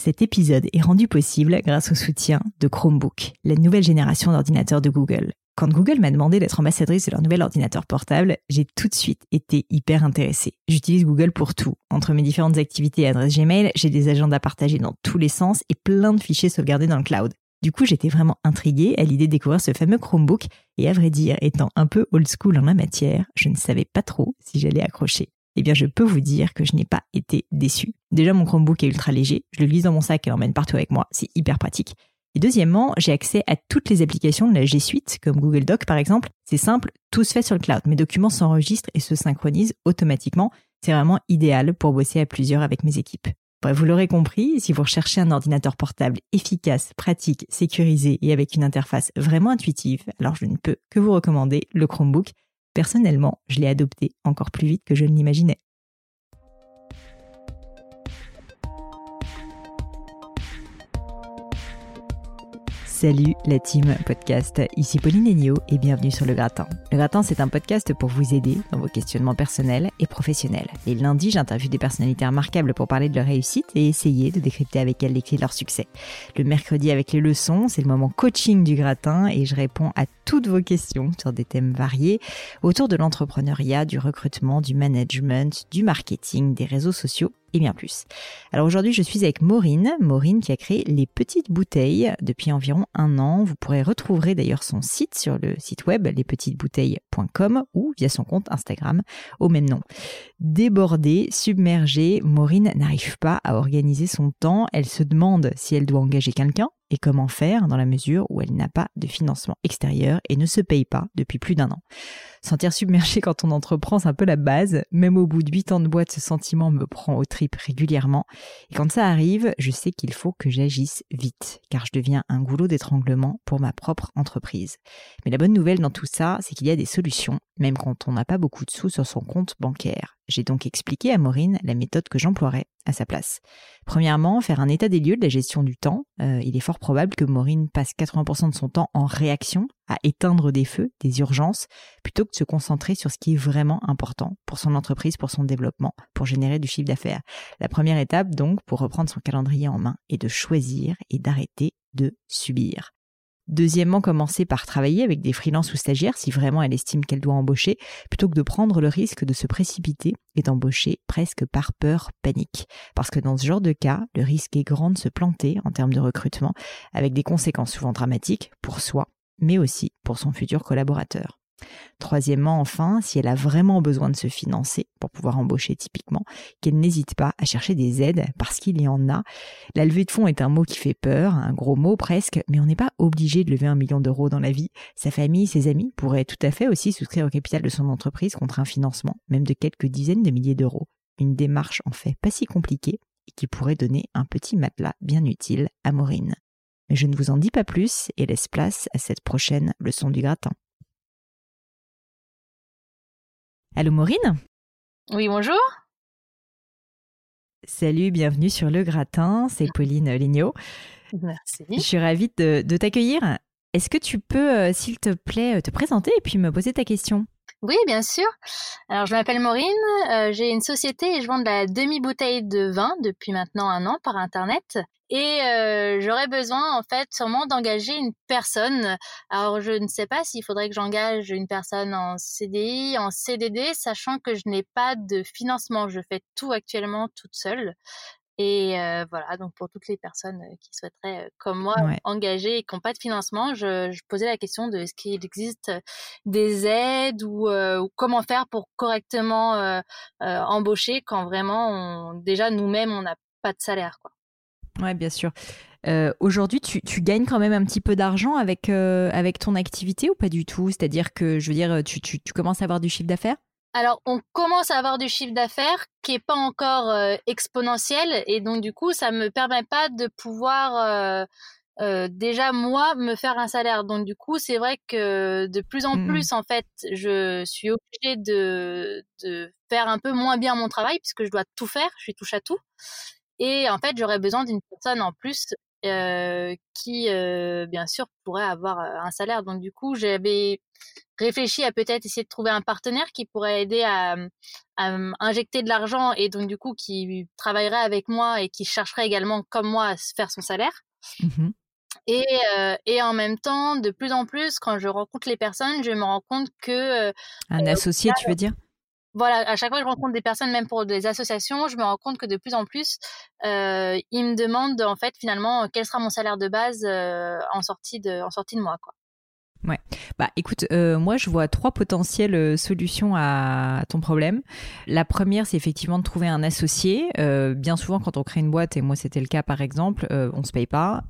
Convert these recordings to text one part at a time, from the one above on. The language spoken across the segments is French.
Cet épisode est rendu possible grâce au soutien de Chromebook, la nouvelle génération d'ordinateurs de Google. Quand Google m'a demandé d'être ambassadrice de leur nouvel ordinateur portable, j'ai tout de suite été hyper intéressée. J'utilise Google pour tout. Entre mes différentes activités et adresses Gmail, j'ai des agendas partagés dans tous les sens et plein de fichiers sauvegardés dans le cloud. Du coup, j'étais vraiment intriguée à l'idée de découvrir ce fameux Chromebook et à vrai dire, étant un peu old school en la matière, je ne savais pas trop si j'allais accrocher. Eh bien, je peux vous dire que je n'ai pas été déçue. Déjà, mon Chromebook est ultra léger, je le glisse dans mon sac et l'emmène partout avec moi, c'est hyper pratique. Et deuxièmement, j'ai accès à toutes les applications de la G Suite, comme Google Doc par exemple. C'est simple, tout se fait sur le cloud. Mes documents s'enregistrent et se synchronisent automatiquement. C'est vraiment idéal pour bosser à plusieurs avec mes équipes. Bref, vous l'aurez compris, si vous recherchez un ordinateur portable efficace, pratique, sécurisé et avec une interface vraiment intuitive, alors je ne peux que vous recommander le Chromebook. Personnellement, je l'ai adopté encore plus vite que je ne l'imaginais. Salut la team podcast, ici Pauline Enio et bienvenue sur Le Gratin. Le Gratin c'est un podcast pour vous aider dans vos questionnements personnels et professionnels. Les lundis j'interviewe des personnalités remarquables pour parler de leur réussite et essayer de décrypter avec elles les clés de leur succès. Le mercredi avec les leçons c'est le moment coaching du Gratin et je réponds à toutes vos questions sur des thèmes variés autour de l'entrepreneuriat, du recrutement, du management, du marketing, des réseaux sociaux et bien plus. Alors aujourd'hui, je suis avec Maureen, Maureen qui a créé les petites bouteilles depuis environ un an. Vous pourrez retrouver d'ailleurs son site sur le site web lespetitesbouteilles.com ou via son compte Instagram au même nom. Débordée, submergée, Maureen n'arrive pas à organiser son temps. Elle se demande si elle doit engager quelqu'un et comment faire dans la mesure où elle n'a pas de financement extérieur et ne se paye pas depuis plus d'un an. Sentir submergé quand on entreprend, c'est un peu la base. Même au bout de huit ans de boîte, ce sentiment me prend au trip régulièrement. Et quand ça arrive, je sais qu'il faut que j'agisse vite, car je deviens un goulot d'étranglement pour ma propre entreprise. Mais la bonne nouvelle dans tout ça, c'est qu'il y a des solutions, même quand on n'a pas beaucoup de sous sur son compte bancaire. J'ai donc expliqué à Maureen la méthode que j'emploierais à sa place. Premièrement, faire un état des lieux de la gestion du temps. Euh, il est fort probable que Maureen passe 80% de son temps en réaction, à éteindre des feux, des urgences, plutôt que de se concentrer sur ce qui est vraiment important pour son entreprise, pour son développement, pour générer du chiffre d'affaires. La première étape, donc, pour reprendre son calendrier en main, est de choisir et d'arrêter de subir. Deuxièmement, commencer par travailler avec des freelances ou stagiaires si vraiment elle estime qu'elle doit embaucher, plutôt que de prendre le risque de se précipiter et d'embaucher presque par peur, panique. Parce que dans ce genre de cas, le risque est grand de se planter en termes de recrutement, avec des conséquences souvent dramatiques pour soi, mais aussi pour son futur collaborateur. Troisièmement, enfin, si elle a vraiment besoin de se financer pour pouvoir embaucher typiquement, qu'elle n'hésite pas à chercher des aides parce qu'il y en a. La levée de fonds est un mot qui fait peur, un gros mot presque, mais on n'est pas obligé de lever un million d'euros dans la vie. Sa famille, ses amis pourraient tout à fait aussi souscrire au capital de son entreprise contre un financement, même de quelques dizaines de milliers d'euros. Une démarche en fait pas si compliquée et qui pourrait donner un petit matelas bien utile à Maureen. Mais je ne vous en dis pas plus et laisse place à cette prochaine leçon du gratin. Allô Maureen? Oui, bonjour. Salut, bienvenue sur Le Gratin, c'est Pauline Lignot. Merci. Je suis ravie de, t'accueillir. Est-ce que tu peux, euh, s'il te plaît, te présenter et puis me poser ta question? Oui, bien sûr. Alors, je m'appelle Maureen, euh, j'ai une société et je vends de la demi-bouteille de vin depuis maintenant un an par Internet. Et euh, j'aurais besoin, en fait, sûrement d'engager une personne. Alors, je ne sais pas s'il faudrait que j'engage une personne en CDI, en CDD, sachant que je n'ai pas de financement. Je fais tout actuellement toute seule. Et euh, voilà, donc pour toutes les personnes euh, qui souhaiteraient, euh, comme moi, engager et qui n'ont pas de financement, je, je, posais la question de est-ce qu'il existe des aides ou, ou, comment faire pour correctement embaucher quand vraiment, on, déjà nous-mêmes, on n'a pas de salaire. Quoi. Ouais, bien sûr. Euh, Aujourd'hui, tu, tu, gagnes quand même un petit peu d'argent avec, avec ton activité ou pas du tout? C'est-à-dire que, je veux dire, tu, tu, tu commences à avoir du chiffre d'affaires? Alors, on commence à avoir du chiffre d'affaires qui est pas encore euh, exponentiel et donc du coup, ça me permet pas de pouvoir euh, euh, déjà moi me faire un salaire. Donc du coup, c'est vrai que de plus en mmh plus, en fait, je suis obligée de, de faire un peu moins bien mon travail puisque je dois tout faire, je suis touche à tout. Et en fait, j'aurais besoin d'une personne en plus euh, qui, euh, bien sûr, pourrait avoir un salaire. Donc du coup, j'avais réfléchi à peut-être essayer de trouver un partenaire qui pourrait aider à, à injecter de l'argent et donc du coup qui travaillerait avec moi et qui chercherait également comme moi à faire son salaire. Mmh et, euh, et en même temps, de plus en plus, quand je rencontre les personnes, je me rends compte que... Un associé, tu veux dire? Voilà, à chaque fois que je rencontre des personnes, même pour des associations, je me rends compte que de plus en plus, euh, ils me demandent en fait finalement quel sera mon salaire de base euh, en sortie de en sortie de mois quoi. Ouais. Bah écoute, euh, moi je vois trois potentielles euh, solutions à ton problème. La première, c'est effectivement de trouver un associé. Euh, bien souvent, quand on crée une boîte, et moi c'était le cas par exemple, euh, on se paye pas.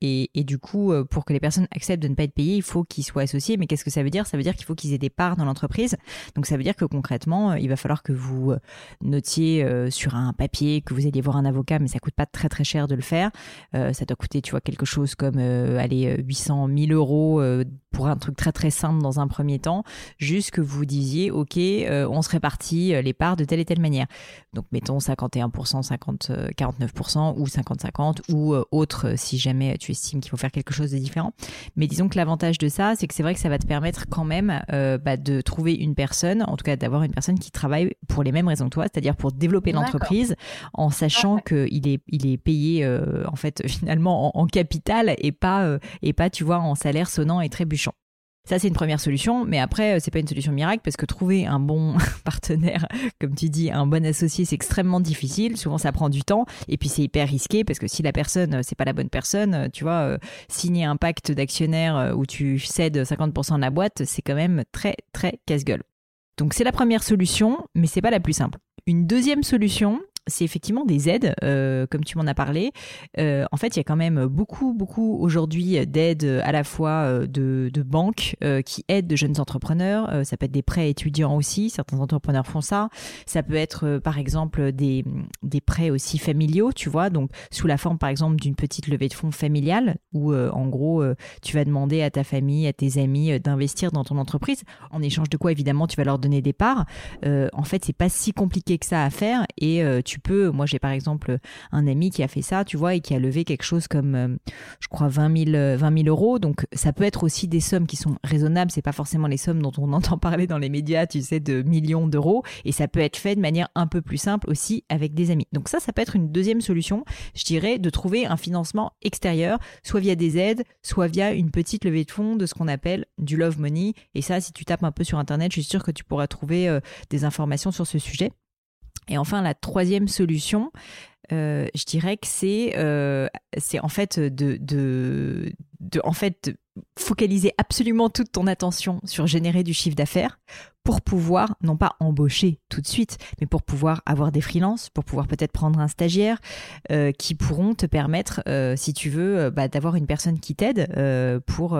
Et, du coup, pour que les personnes acceptent de ne pas être payées, il faut qu'ils soient associés. Mais qu'est-ce que ça veut dire? Ça veut dire qu'il faut qu'ils aient des parts dans l'entreprise. Donc ça veut dire que concrètement, il va falloir que vous notiez sur un papier que vous alliez voir un avocat, mais ça coûte pas très très cher de le faire. ça doit coûter, tu vois, quelque chose comme allez 800 1000 euros pour un truc très très simple dans un premier temps, juste que vous disiez, ok, euh, on se répartit euh, les parts de telle et telle manière. Donc mettons 51%, 50, 49% ou 50-50 ou euh, autre si jamais tu estimes qu'il faut faire quelque chose de différent. Mais disons que l'avantage de ça, c'est que c'est vrai que ça va te permettre quand même bah, de trouver une personne, en tout cas d'avoir une personne qui travaille pour les mêmes raisons que toi, c'est-à-dire pour développer l'entreprise en sachant qu'il est, il est payé en fait finalement en, en, capital et pas, et pas tu vois en salaire sonnant et trébuchant. Ça, c'est une première solution, mais après, euh, c'est pas une solution miracle parce que trouver un bon partenaire, comme tu dis, un bon associé, c'est extrêmement difficile. Souvent, ça prend du temps et puis c'est hyper risqué parce que si la personne, euh, c'est pas la bonne personne, euh, tu vois, signer un pacte d'actionnaires où tu cèdes 50% de la boîte, c'est quand même très, très casse-gueule. Donc, c'est la première solution, mais c'est pas la plus simple. Une deuxième solution, c'est effectivement des aides, euh, comme tu m'en as parlé. Euh, en fait, il y a quand même beaucoup, beaucoup aujourd'hui d'aides à la fois euh, de, banques euh, qui aident de jeunes entrepreneurs. Euh, ça peut être des prêts étudiants aussi. Certains entrepreneurs font ça. Ça peut être, par exemple, des, des prêts aussi familiaux, tu vois, donc sous la forme, par exemple, d'une petite levée de fonds familiale, où en gros, tu vas demander à ta famille, à tes amis d'investir dans ton entreprise. En échange de quoi, évidemment, tu vas leur donner des parts. en fait, c'est pas si compliqué que ça à faire et tu tu peux. Moi, j'ai par exemple un ami qui a fait ça, tu vois, et qui a levé quelque chose comme, euh, je crois, 20 000, 20 000 euros. Donc, ça peut être aussi des sommes qui sont raisonnables. C'est pas forcément les sommes dont on entend parler dans les médias, tu sais, de millions d'euros. Et ça peut être fait de manière un peu plus simple aussi avec des amis. Donc ça, ça peut être une deuxième solution, je dirais, de trouver un financement extérieur, soit via des aides, soit via une petite levée de fonds de ce qu'on appelle du love money. Et ça, si tu tapes un peu sur Internet, je suis sûre que tu pourras trouver euh, des informations sur ce sujet. Et enfin, la troisième solution, euh, je dirais que c'est euh, en fait de, focaliser absolument toute ton attention sur générer du chiffre d'affaires pour pouvoir, non pas embaucher tout de suite, mais pour pouvoir avoir des freelances, pour pouvoir peut-être prendre un stagiaire euh, qui pourront te permettre, euh, si tu veux, euh, bah, d'avoir une personne qui t'aide pour,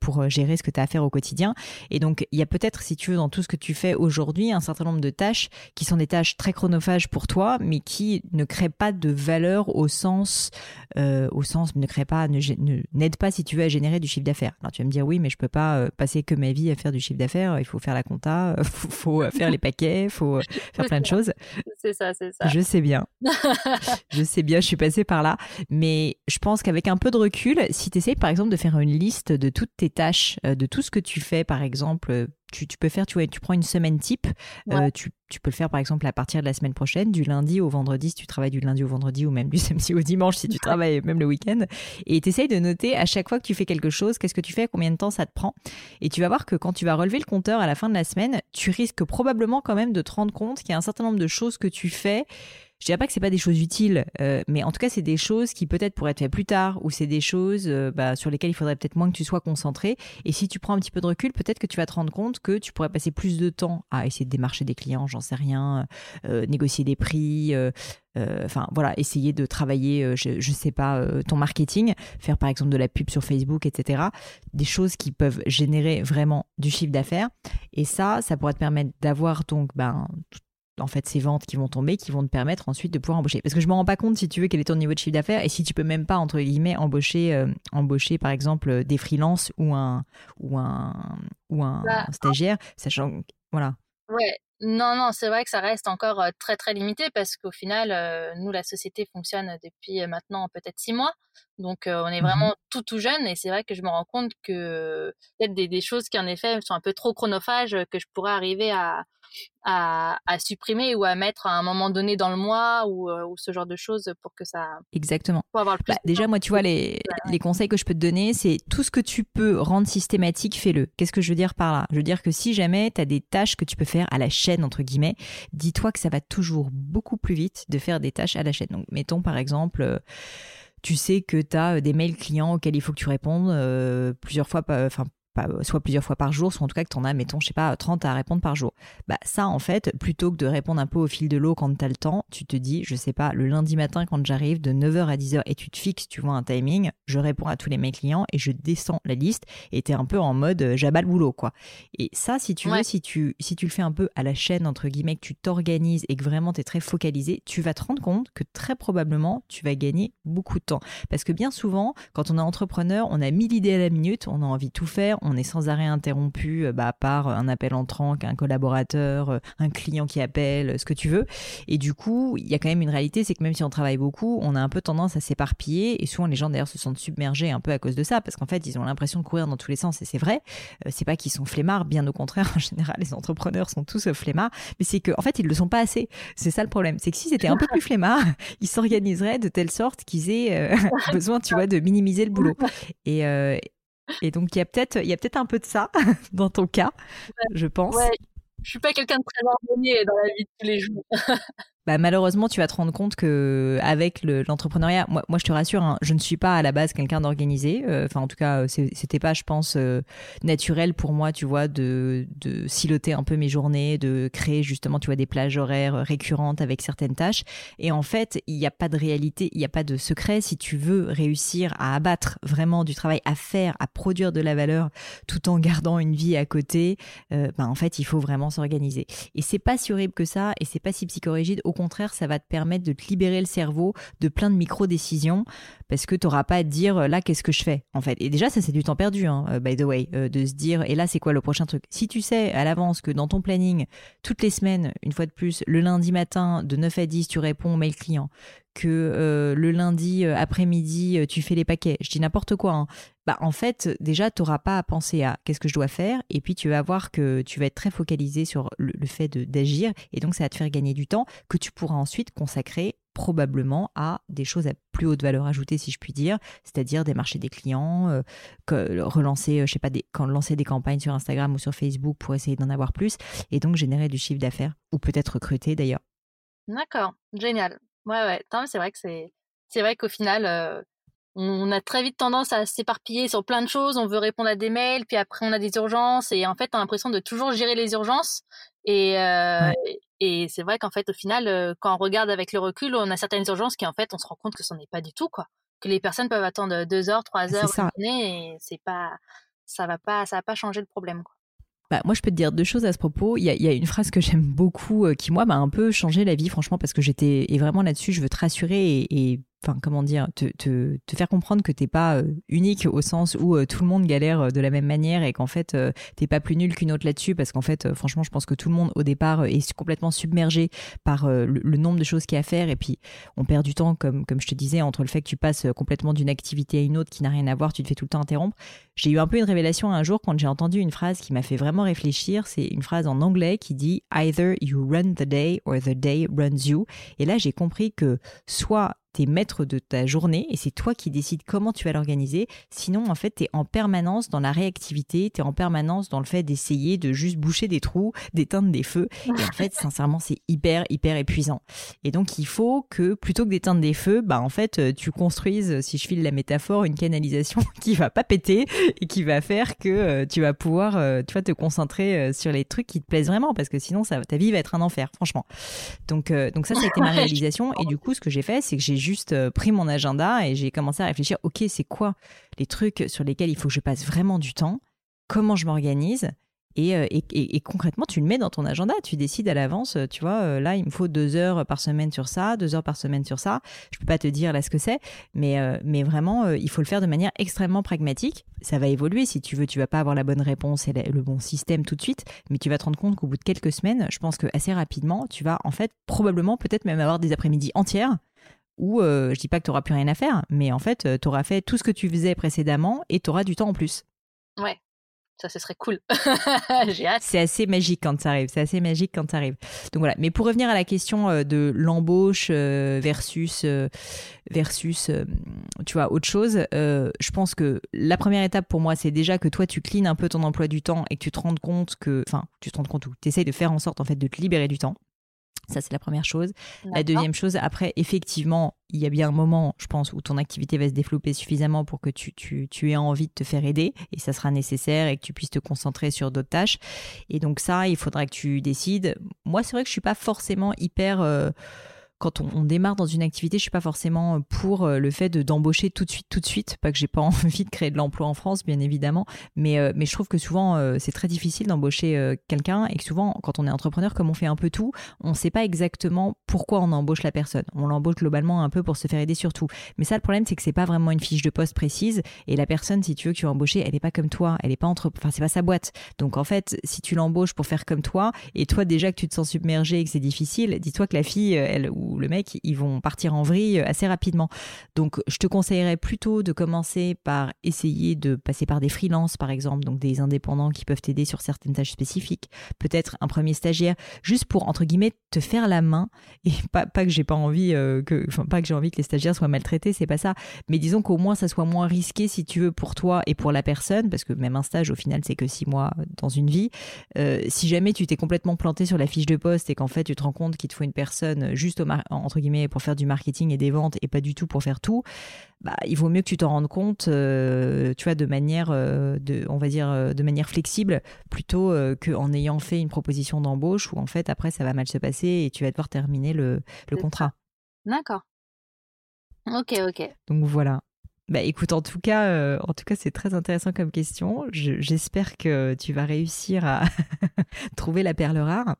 pour gérer ce que tu as à faire au quotidien. Et donc, il y a peut-être, si tu veux, dans tout ce que tu fais aujourd'hui, un certain nombre de tâches qui sont des tâches très chronophages pour toi, mais qui ne créent pas de valeur au sens, au sens, ne créent pas, ne, n'aident pas, si tu veux, à générer du chiffre d'affaires. Alors, tu vas me dire, oui, mais je peux pas passer que ma vie à faire du chiffre d'affaires, il faut faire la compta il faut, faut, faire les paquets, faut faire plein de choses. C'est ça, c'est ça. Je sais bien. je sais bien, je suis passée par là. Mais je pense qu'avec un peu de recul, si tu essayes par exemple de faire une liste de toutes tes tâches, euh, de tout ce que tu fais par exemple tu, tu, peux faire, tu vois, tu prends une semaine type, euh, tu, tu, peux le faire par exemple à partir de la semaine prochaine, du lundi au vendredi si tu travailles du lundi au vendredi ou même du samedi au dimanche si tu travailles même le week-end. Et tu essayes de noter à chaque fois que tu fais quelque chose, qu'est-ce que tu fais, combien de temps ça te prend. Et tu vas voir que quand tu vas relever le compteur à la fin de la semaine, tu risques probablement quand même de te rendre compte qu'il y a un certain nombre de choses que tu fais je dirais pas que c'est pas des choses utiles, euh, mais en tout cas c'est des choses qui peut-être pourraient être faites plus tard, ou c'est des choses euh, bah, sur lesquelles il faudrait peut-être moins que tu sois concentré. Et si tu prends un petit peu de recul, peut-être que tu vas te rendre compte que tu pourrais passer plus de temps à essayer de démarcher des clients, j'en sais rien, euh, négocier des prix. Enfin voilà, essayer de travailler, je, je sais pas, ton marketing, faire par exemple de la pub sur Facebook, etc. Des choses qui peuvent générer vraiment du chiffre d'affaires. Et ça, ça pourrait te permettre d'avoir donc ben, en fait ces ventes qui vont tomber, qui vont te permettre ensuite de pouvoir embaucher. Parce que je me rends pas compte si tu veux quel est ton niveau de chiffre d'affaires et si tu peux même pas entre guillemets embaucher, euh, embaucher par exemple des freelances ou un ou un ou un bah, stagiaire, sachant voilà. Ouais, non, non, c'est vrai que ça reste encore euh, très très limité parce qu'au final, euh, nous la société fonctionne depuis maintenant peut-être six mois, donc on est mmh vraiment tout tout jeune et c'est vrai que je me rends compte que a des, des choses qui en effet sont un peu trop chronophages que je pourrais arriver à à, supprimer ou à mettre à un moment donné dans le mois ou, euh, ou ce genre de choses pour que ça. Exactement. Pour avoir le plus bah, déjà, moi, tu vois, les, les conseils que je peux te donner, c'est tout ce que tu peux rendre systématique, fais-le. Qu'est-ce que je veux dire par là? Je veux dire que si jamais tu as des tâches que tu peux faire à la chaîne, entre guillemets, dis-toi que ça va toujours beaucoup plus vite de faire des tâches à la chaîne. Donc, mettons par exemple. Euh, tu sais que tu as des mails clients auxquels il faut que tu répondes euh, plusieurs fois, enfin euh, soit plusieurs fois par jour, soit en tout cas que tu en as, mettons, je sais pas, 30 à répondre par jour. Bah ça, en fait, plutôt que de répondre un peu au fil de l'eau quand tu as le temps, tu te dis, je sais pas, le lundi matin quand j'arrive de 9h à 10h et tu te fixes, tu vois, un timing, je réponds à tous les mes clients et je descends la liste et tu es un peu en mode euh, le boulot, quoi. Et ça, si tu veux, si tu, si tu le fais un peu à la chaîne, entre guillemets, que tu t'organises et que vraiment tu es très focalisé, tu vas te rendre compte que très probablement, tu vas gagner beaucoup de temps. Parce que bien souvent, quand on est entrepreneur, on a mille idées à la minute, on a envie de tout faire, on est sans arrêt interrompu euh, bah, par un appel entrant, un collaborateur, euh, un client qui appelle, ce que tu veux. Et du coup, il y a quand même une réalité, c'est que même si on travaille beaucoup, on a un peu tendance à s'éparpiller. Et souvent, les gens d'ailleurs se sentent submergés un peu à cause de ça, parce qu'en fait, ils ont l'impression de courir dans tous les sens. Et c'est vrai, euh, c'est pas qu'ils sont flemmards, bien au contraire. En général, les entrepreneurs sont tous flemmards, mais c'est qu'en en fait, ils le sont pas assez. C'est ça le problème. C'est que s'ils étaient un peu plus flemmards, ils s'organiseraient de telle sorte qu'ils aient besoin, tu vois, de minimiser le boulot. Et, et donc, il y a peut-être, il y a peut-être un peu de ça dans ton cas, je pense. Ouais, je suis pas quelqu'un de très ordonné dans la vie de tous les jours. bah, malheureusement, tu vas te rendre compte que avec l'entrepreneuriat, moi, je te rassure, hein, je ne suis pas à la base quelqu'un d'organisé. Euh, enfin, en tout cas, c'était pas, je pense, euh, naturel pour moi, tu vois, de, siloter un peu mes journées, de créer justement, tu vois, des plages horaires récurrentes avec certaines tâches. Et en fait, il n'y a pas de réalité, il n'y a pas de secret. Si tu veux réussir à abattre vraiment du travail à faire, à produire de la valeur, tout en gardant une vie à côté, euh, bah, en fait, il faut vraiment s'organiser. Et c'est pas si horrible que ça, et c'est pas si psychorigide. Au contraire, ça va te permettre de te libérer le cerveau de plein de micro-décisions parce que tu n'auras pas à te dire là, qu'est-ce que je fais en fait. Et déjà, ça, c'est du temps perdu, hein, euh, by the way, euh, de se dire et là, c'est quoi le prochain truc? Si tu sais à l'avance que dans ton planning, toutes les semaines, une fois de plus, le lundi matin, de 9 à 10, tu réponds au mail client, que euh, le lundi après-midi, tu fais les paquets, je dis n'importe quoi, hein. bah en fait, déjà, tu n'auras pas à penser à qu'est-ce que je dois faire, et puis tu vas voir que tu vas être très focalisé sur le, fait d'agir, et donc ça va te faire gagner du temps que tu pourras ensuite consacrer probablement à des choses à plus haute valeur ajoutée, si je puis dire, c'est-à-dire des marchés des clients, euh, que, relancer, euh, je sais pas, des, quand, lancer des campagnes sur Instagram ou sur Facebook pour essayer d'en avoir plus, et donc générer du chiffre d'affaires, ou peut-être recruter d'ailleurs. D'accord, génial. Ouais, ouais, c'est vrai que c'est, c'est vrai qu'au final, euh, on a très vite tendance à s'éparpiller sur plein de choses. On veut répondre à des mails, puis après on a des urgences, et en fait, on a l'impression de toujours gérer les urgences. Et, euh, et c'est vrai qu'en fait, au final, euh, quand on regarde avec le recul, on a certaines urgences qui, en fait, on se rend compte que ce n'est pas du tout, quoi. Que les personnes peuvent attendre deux heures, trois heures, et c'est pas, ça va pas, ça va pas changer le problème, quoi. Bah, moi, je peux te dire deux choses à ce propos. Il y a, y a une phrase que j'aime beaucoup, euh, qui moi m'a un peu changé la vie, franchement, parce que j'étais et vraiment là-dessus, je veux te rassurer et enfin comment dire, te, faire comprendre que t'es pas euh, unique au sens où euh, tout le monde galère euh, de la même manière et qu'en fait t'es pas plus nul qu'une autre là-dessus parce qu'en fait franchement je pense que tout le monde au départ est complètement submergé par le, nombre de choses qu'il y a à faire et puis on perd du temps comme comme je te disais entre le fait que tu passes complètement d'une activité à une autre qui n'a rien à voir, tu te fais tout le temps interrompre. J'ai eu un peu une révélation un jour quand j'ai entendu une phrase qui m'a fait vraiment réfléchir, c'est une phrase en anglais qui dit either you run the day or the day runs you et là j'ai compris que soit t'es maître de ta journée et c'est toi qui décides comment tu vas l'organiser. Sinon, en fait, tu es en permanence dans la réactivité, tu es en permanence dans le fait d'essayer de juste boucher des trous, d'éteindre des feux. Et en fait, sincèrement, c'est hyper, hyper épuisant. Et donc, il faut que plutôt que d'éteindre des feux, bah, en fait, euh, tu construises, si je file la métaphore, une canalisation qui va pas péter et qui va faire que euh, tu vas pouvoir, euh, tu vas te concentrer sur les trucs qui te plaisent vraiment parce que sinon, ça, ta vie va être un enfer, franchement. Donc, donc ça, ça a été ma réalisation. Et du coup, ce que j'ai fait, c'est que j'ai juste euh, pris mon agenda et j'ai commencé à réfléchir, ok, c'est quoi les trucs sur lesquels il faut que je passe vraiment du temps, comment je m'organise? Et, euh, et, concrètement, tu le mets dans ton agenda, tu décides à l'avance, euh, tu vois, là, il me faut deux heures par semaine sur ça, deux heures par semaine sur ça. Je peux pas te dire là ce que c'est, mais, mais vraiment, il faut le faire de manière extrêmement pragmatique. Ça va évoluer, si tu veux, tu vas pas avoir la bonne réponse et le bon système tout de suite, mais tu vas te rendre compte qu'au bout de quelques semaines, je pense que assez rapidement, tu vas en fait probablement peut-être même avoir des après-midi entières où euh, je dis pas que tu n'auras plus rien à faire, mais en fait, euh, tu auras fait tout ce que tu faisais précédemment et tu auras du temps en plus. Ouais. Ça, ce serait cool. J'ai hâte. C'est assez magique quand ça arrive. C'est assez magique quand ça arrive. Donc voilà. Mais pour revenir à la question euh, de l'embauche versus versus, tu vois, autre chose, je pense que la première étape pour moi, c'est déjà que toi, tu cleans un peu ton emploi du temps et que tu te rendes compte que, enfin, tu te rends compte ou tu essayes de faire en sorte en fait de te libérer du temps. Ça, c'est la première chose. La deuxième chose, après, effectivement, il y a bien un moment, je pense, où ton activité va se développer suffisamment pour que tu, tu, tu aies envie de te faire aider et ça sera nécessaire et que tu puisses te concentrer sur d'autres tâches. Et donc ça, il faudra que tu décides. Moi, c'est vrai que je suis pas forcément hyper... Euh, quand on, démarre dans une activité, je suis pas forcément euh, pour euh, le fait de d'embaucher tout de suite, tout de suite. Pas que j'ai pas envie de créer de l'emploi en France, bien évidemment, mais euh, je trouve que souvent c'est très difficile d'embaucher quelqu'un et que souvent quand on est entrepreneur, comme on fait un peu tout, on sait pas exactement pourquoi on embauche la personne. On l'embauche globalement un peu pour se faire aider sur tout. Mais ça, le problème, c'est que c'est pas vraiment une fiche de poste précise et la personne, si tu veux que tu vas embaucher, elle est pas comme toi, elle est pas entre, enfin c'est pas sa boîte. Donc en fait, si tu l'embauches pour faire comme toi et toi déjà que tu te sens submergé et que c'est difficile, dis-toi que la fille, elle le mec, ils vont partir en vrille assez rapidement. Donc, je te conseillerais plutôt de commencer par essayer de passer par des freelances, par exemple, donc des indépendants qui peuvent t'aider sur certaines tâches spécifiques. Peut-être un premier stagiaire, juste pour, entre guillemets, te faire la main. Et pas, que j'ai pas envie euh, que, pas que j'ai envie que les stagiaires soient maltraités, c'est pas ça. Mais disons qu'au moins, ça soit moins risqué, si tu veux, pour toi et pour la personne, parce que même un stage, au final, c'est que six mois dans une vie. Euh, si jamais tu t'es complètement planté sur la fiche de poste et qu'en fait, tu te rends compte qu'il te faut une personne juste au, entre guillemets pour faire du marketing et des ventes et pas du tout pour faire tout, bah, il vaut mieux que tu t'en rendes compte, euh, tu vois, de manière, euh, de, on va dire, euh, de manière flexible, plutôt qu'en ayant fait une proposition d'embauche où en fait après ça va mal se passer et tu vas devoir terminer le, le contrat. D'accord. Ok, ok. Donc voilà. Bah écoute, en tout cas, en tout cas, c'est très intéressant comme question. J'espère que tu vas réussir à trouver la perle rare.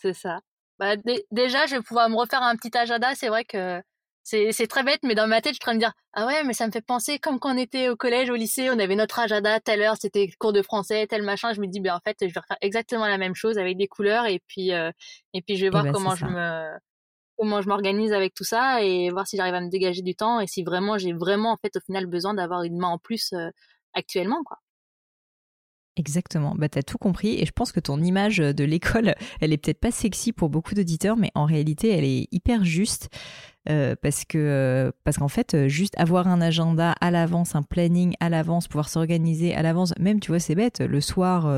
C'est ça. Bah, déjà, je vais pouvoir me refaire un petit agenda. C'est vrai que c'est très bête, mais dans ma tête, je suis en train de dire ah ouais, mais ça me fait penser comme quand on était au collège, au lycée, on avait notre agenda, telle heure, c'était cours de français, tel machin. Je me dis ben en fait, je vais refaire exactement la même chose avec des couleurs et puis euh, et puis je vais voir ben, comment je me comment je m'organise avec tout ça et voir si j'arrive à me dégager du temps et si vraiment j'ai vraiment en fait au final besoin d'avoir une main en plus euh, actuellement quoi. Exactement, bah t'as tout compris et je pense que ton image de l'école, elle est peut-être pas sexy pour beaucoup d'auditeurs, mais en réalité elle est hyper juste. Euh, parce que euh, parce qu'en fait euh, juste avoir un agenda à l'avance un planning à l'avance pouvoir s'organiser à l'avance même tu vois c'est bête le soir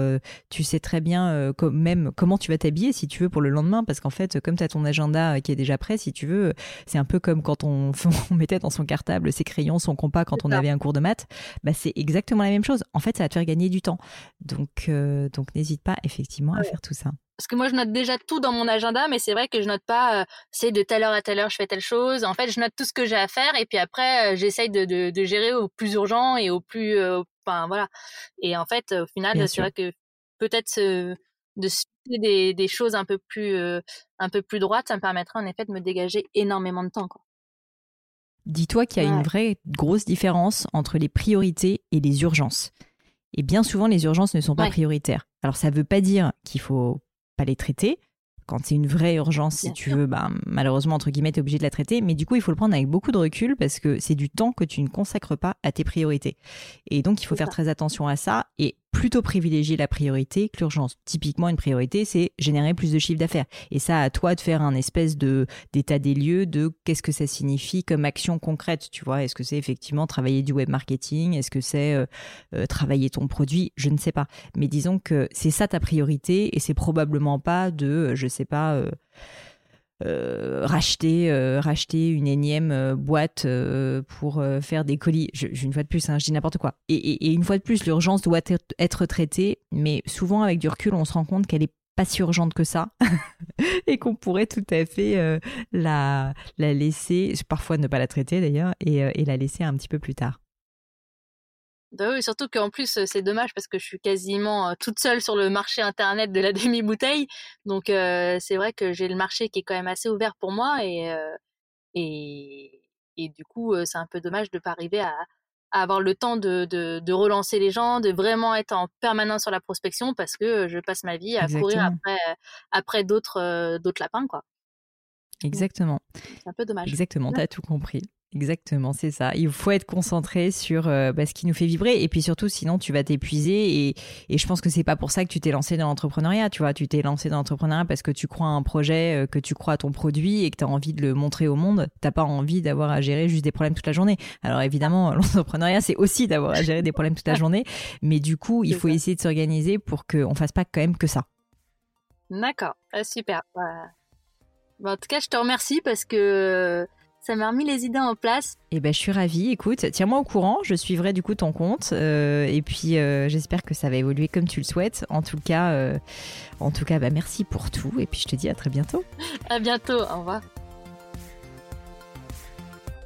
tu sais très bien même comment tu vas t'habiller si tu veux pour le lendemain parce qu'en fait comme tu as ton agenda qui est déjà prêt si tu veux c'est un peu comme quand on, on, mettait dans son cartable ses crayons son compas quand on avait un cours de maths bah c'est exactement la même chose. En fait ça va te faire gagner du temps. Donc donc n'hésite pas effectivement à faire tout ça parce que moi je note déjà tout dans mon agenda mais c'est vrai que je note pas euh, c'est de telle heure à telle heure je fais telle chose en fait je note tout ce que j'ai à faire et puis après euh, j'essaye de, de, de, gérer au plus urgent et au plus euh, enfin voilà et en fait au final c'est vrai que peut-être de citer des, des choses un peu plus un peu plus droites ça me permettrait en effet de me dégager énormément de temps quoi. dis-toi qu'il y a une vraie grosse différence entre les priorités et les urgences. Et bien souvent, les urgences ne sont pas prioritaires. Alors, ça ne veut pas dire qu'il faut pas les traiter. Quand c'est une vraie urgence, si tu veux, bah, malheureusement, entre guillemets, tu es obligé de la traiter. Mais du coup, il faut le prendre avec beaucoup de recul parce que c'est du temps que tu ne consacres pas à tes priorités. Et donc, il faut faire très attention à ça. Et plutôt privilégier la priorité que l'urgence. Typiquement, une priorité, c'est générer plus de chiffre d'affaires. Et ça, à toi de faire un espèce de d'état des lieux de qu'est-ce que ça signifie comme action concrète. Tu vois, est-ce que c'est effectivement travailler du web marketing? Est-ce que c'est euh, euh, travailler ton produit? Je ne sais pas. Mais disons que c'est ça ta priorité et c'est probablement pas de, je sais pas. Euh, euh, racheter euh, racheter une énième euh, boîte pour faire des colis. Je, une fois de plus, hein, je dis n'importe quoi. Et, une fois de plus, l'urgence doit être, traitée, mais souvent avec du recul, on se rend compte qu'elle est pas si urgente que ça et qu'on pourrait tout à fait la, la laisser, parfois ne pas la traiter d'ailleurs, et la laisser un petit peu plus tard. Bah oui, surtout qu'en plus c'est dommage parce que je suis quasiment toute seule sur le marché internet de la demi-bouteille. Donc c'est vrai que j'ai le marché qui est quand même assez ouvert pour moi et et, et du coup c'est un peu dommage de pas arriver à, avoir le temps de, de, de, relancer les gens, de vraiment être en permanence sur la prospection parce que je passe ma vie à courir après après d'autres d'autres lapins quoi. Exactement. C'est un peu dommage. Exactement, tu as tout compris. Exactement, c'est ça. Il faut être concentré sur euh, bah, ce qui nous fait vibrer et puis surtout sinon tu vas t'épuiser et, et je pense que c'est pas pour ça que tu t'es lancé dans l'entrepreneuriat, tu vois, tu t'es lancé dans l'entrepreneuriat parce que tu crois à un projet, euh, que tu crois à ton produit et que tu as envie de le montrer au monde, t'as pas envie d'avoir à gérer juste des problèmes toute la journée. Alors évidemment, l'entrepreneuriat c'est aussi d'avoir à gérer des problèmes toute la journée, mais du coup, il faut essayer de s'organiser pour qu'on fasse pas quand même que ça. D'accord, ah, super. Bah, en tout cas, je te remercie parce que ça m'a remis les idées en place. Eh ben, je suis ravie. Écoute, tiens-moi au courant. Je suivrai du coup ton compte. Euh, et puis, euh, j'espère que ça va évoluer comme tu le souhaites. En tout cas, euh, en tout cas, bah, merci pour tout. Et puis, je te dis à très bientôt. À bientôt. Au revoir.